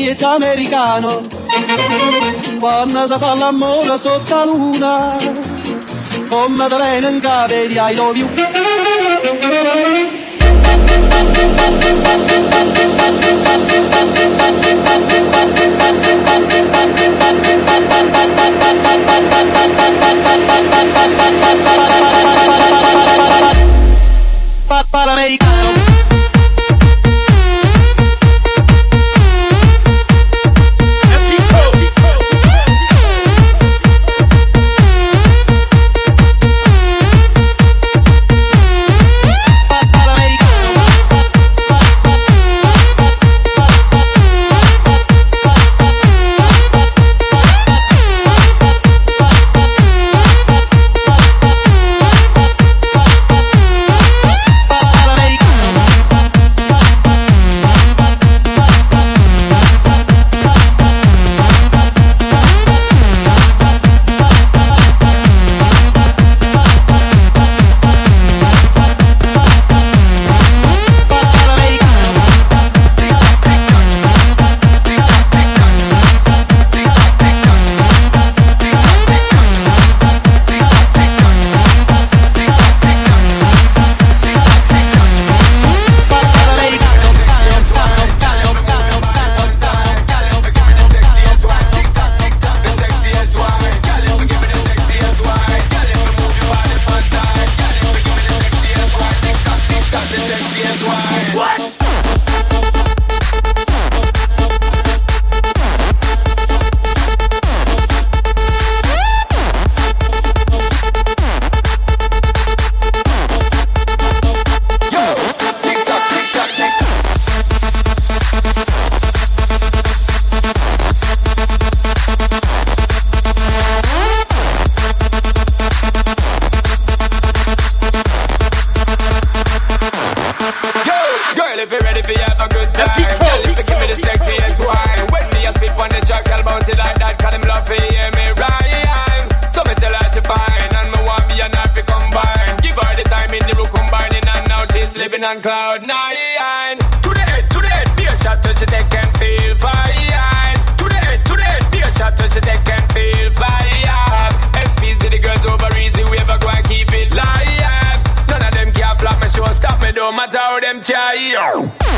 miezza americano, quando si fa l'amore sotto la luna, come te viene in capo di I love you. Panamericano cloud nine. To the head, to the head, be a shot to they can feel fine. To the head, to the head, be a shot to they can feel fine. SPZ, the girls over easy, we ever go and keep it live. None of them can flop my show, stop me, don't matter how them try.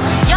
up.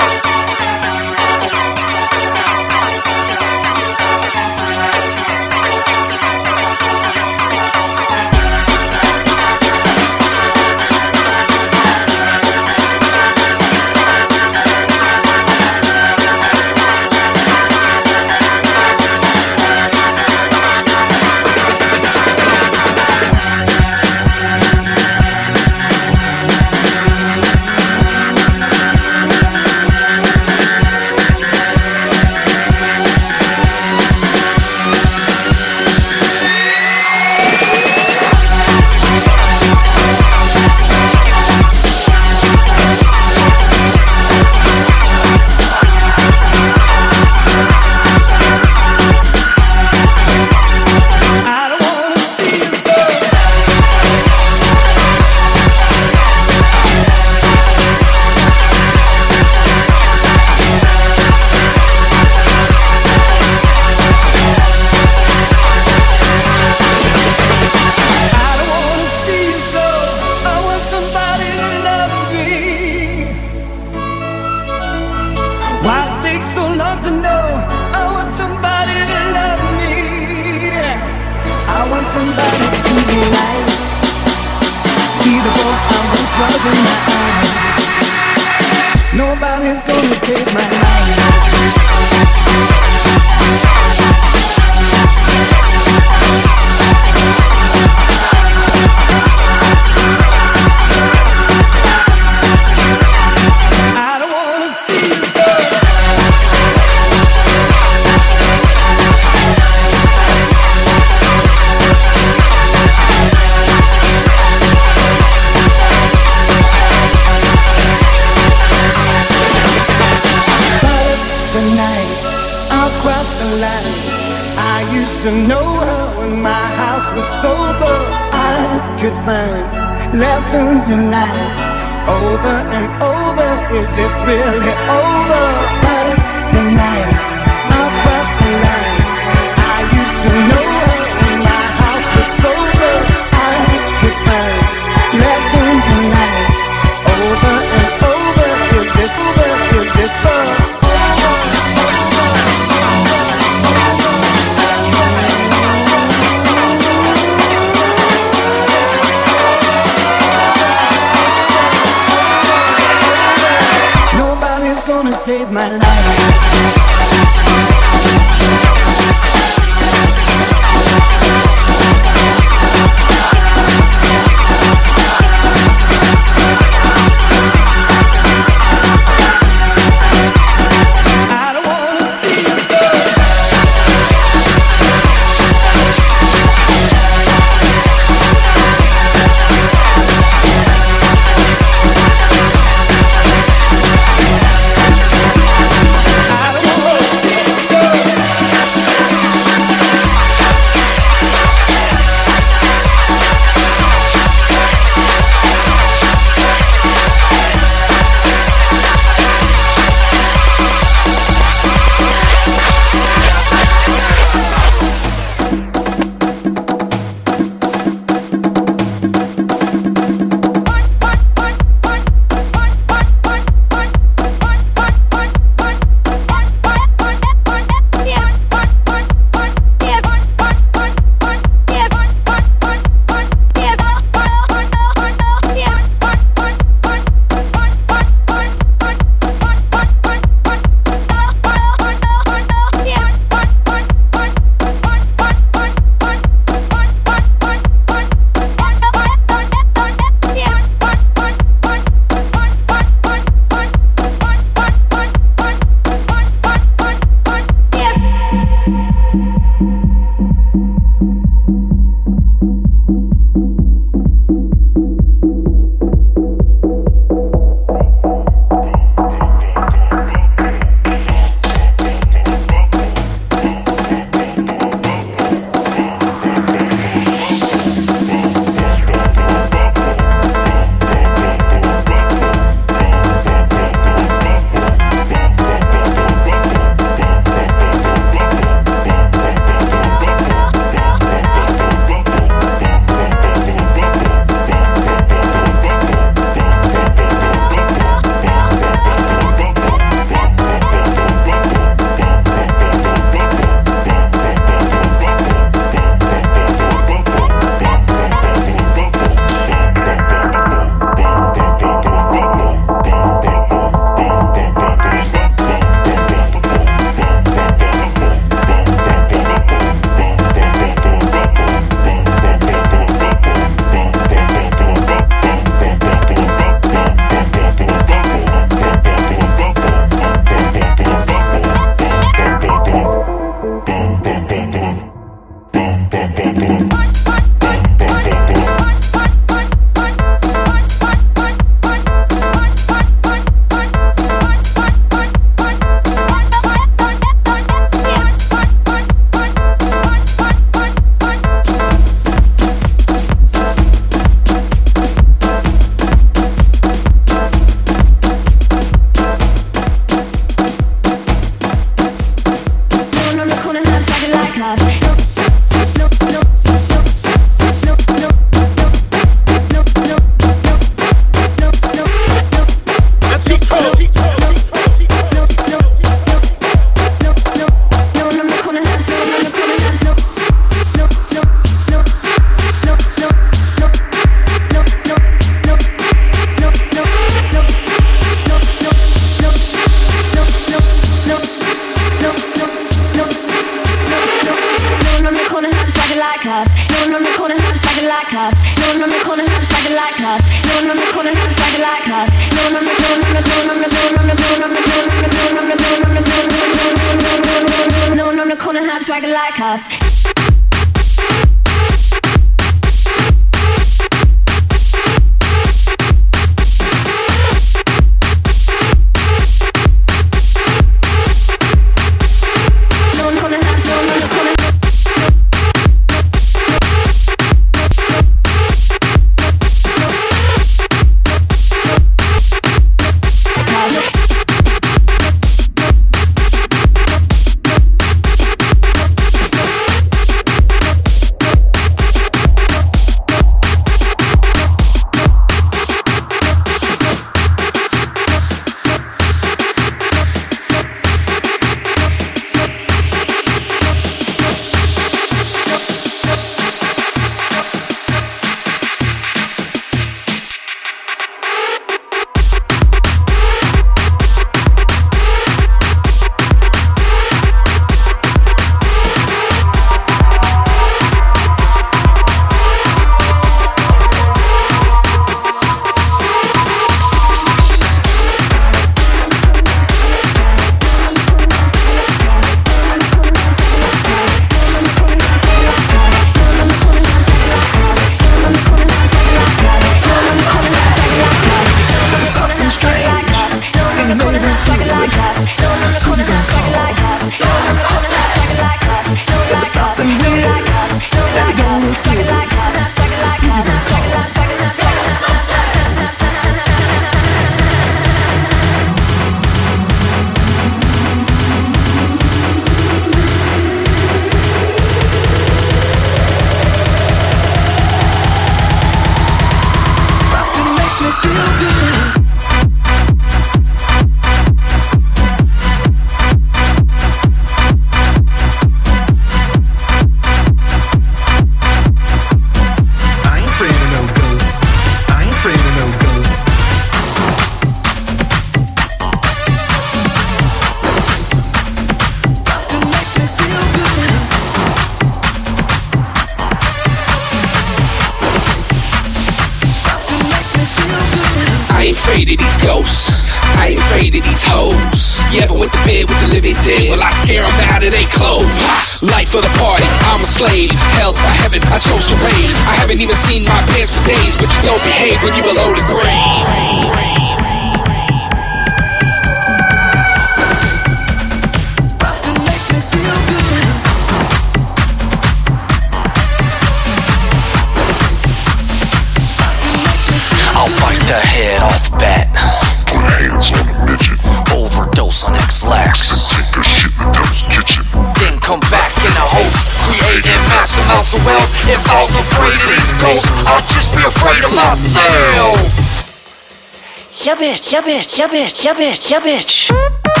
Bitch, yeah bitch, yeah bitch, yeah bitch,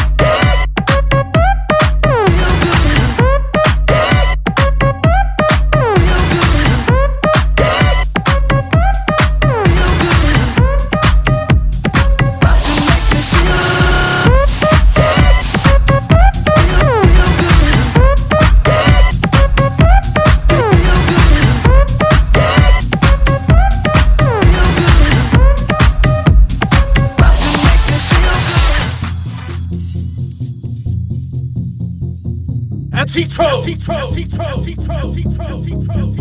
yeah bitch. Citro, Citro, Citro, Citro,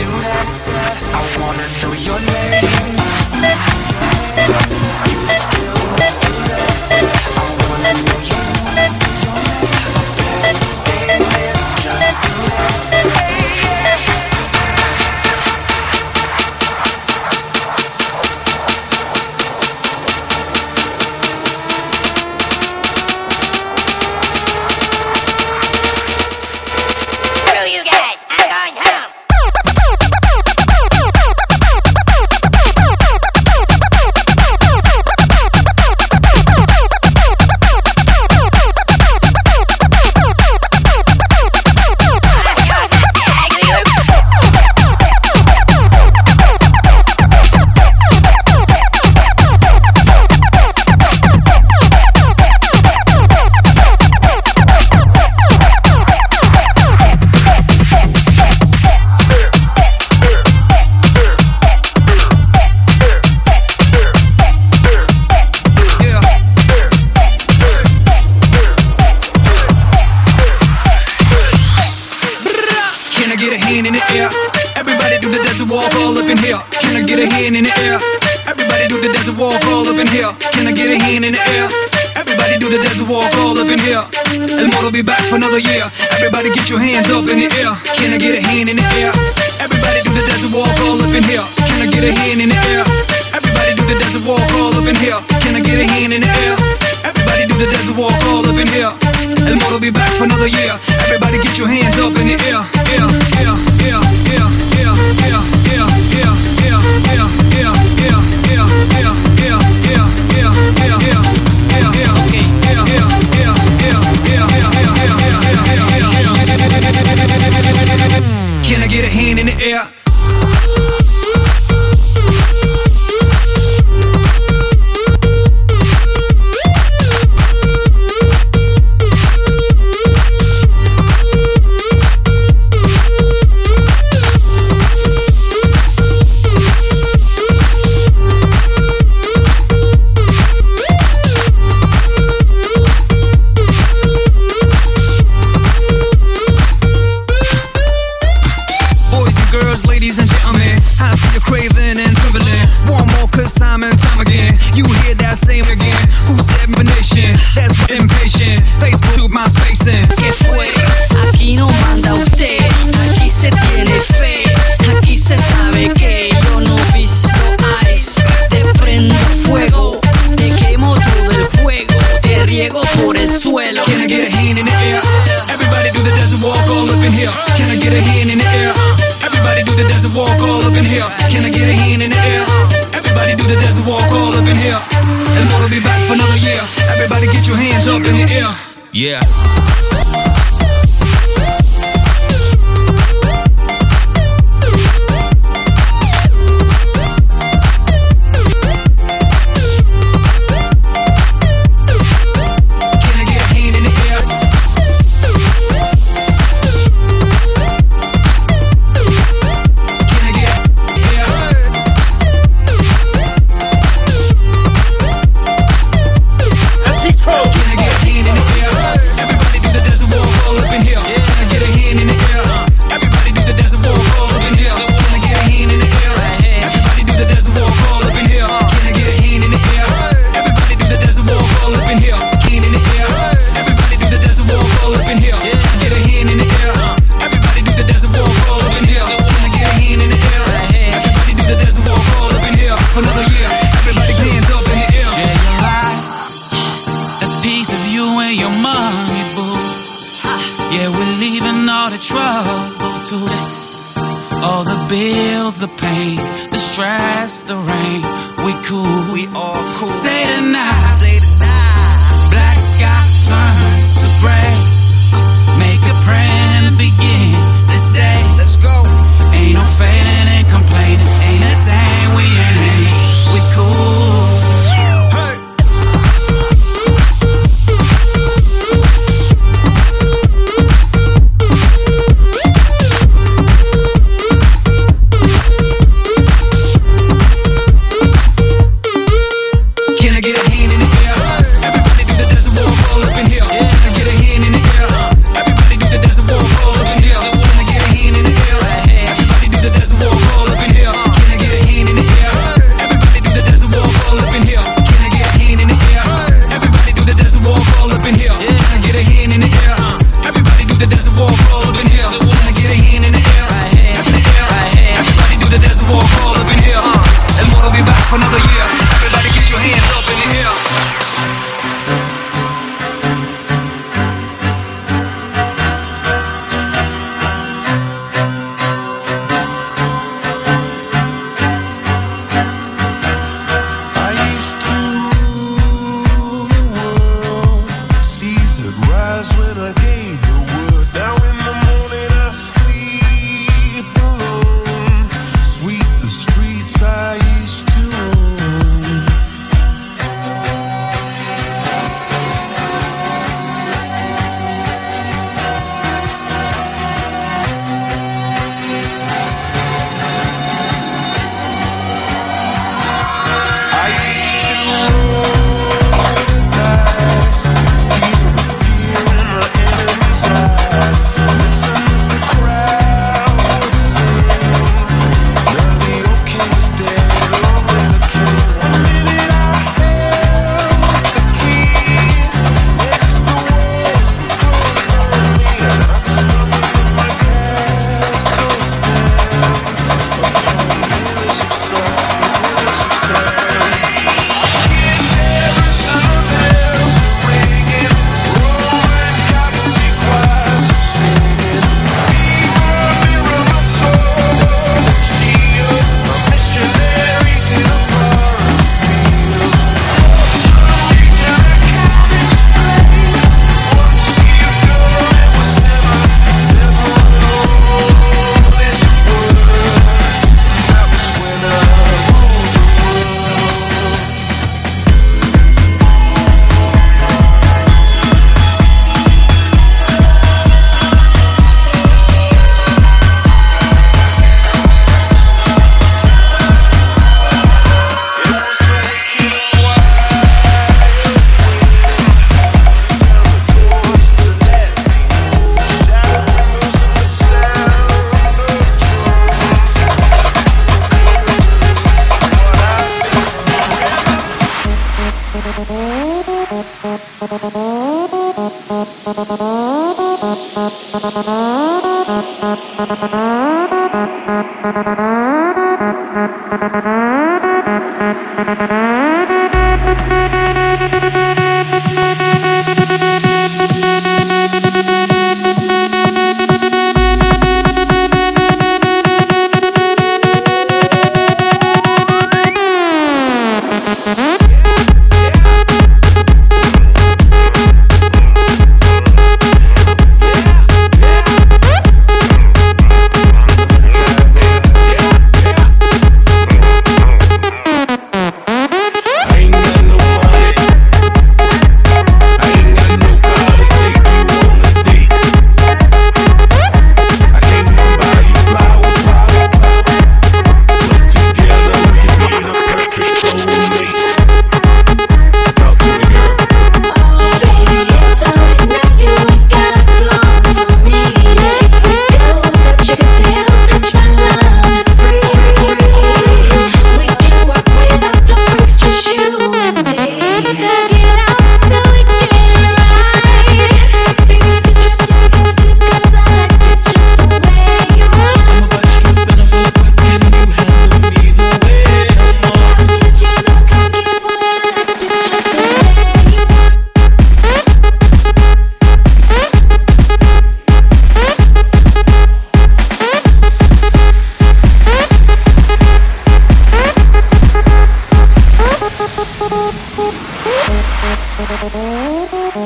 do that. I wanna know your name.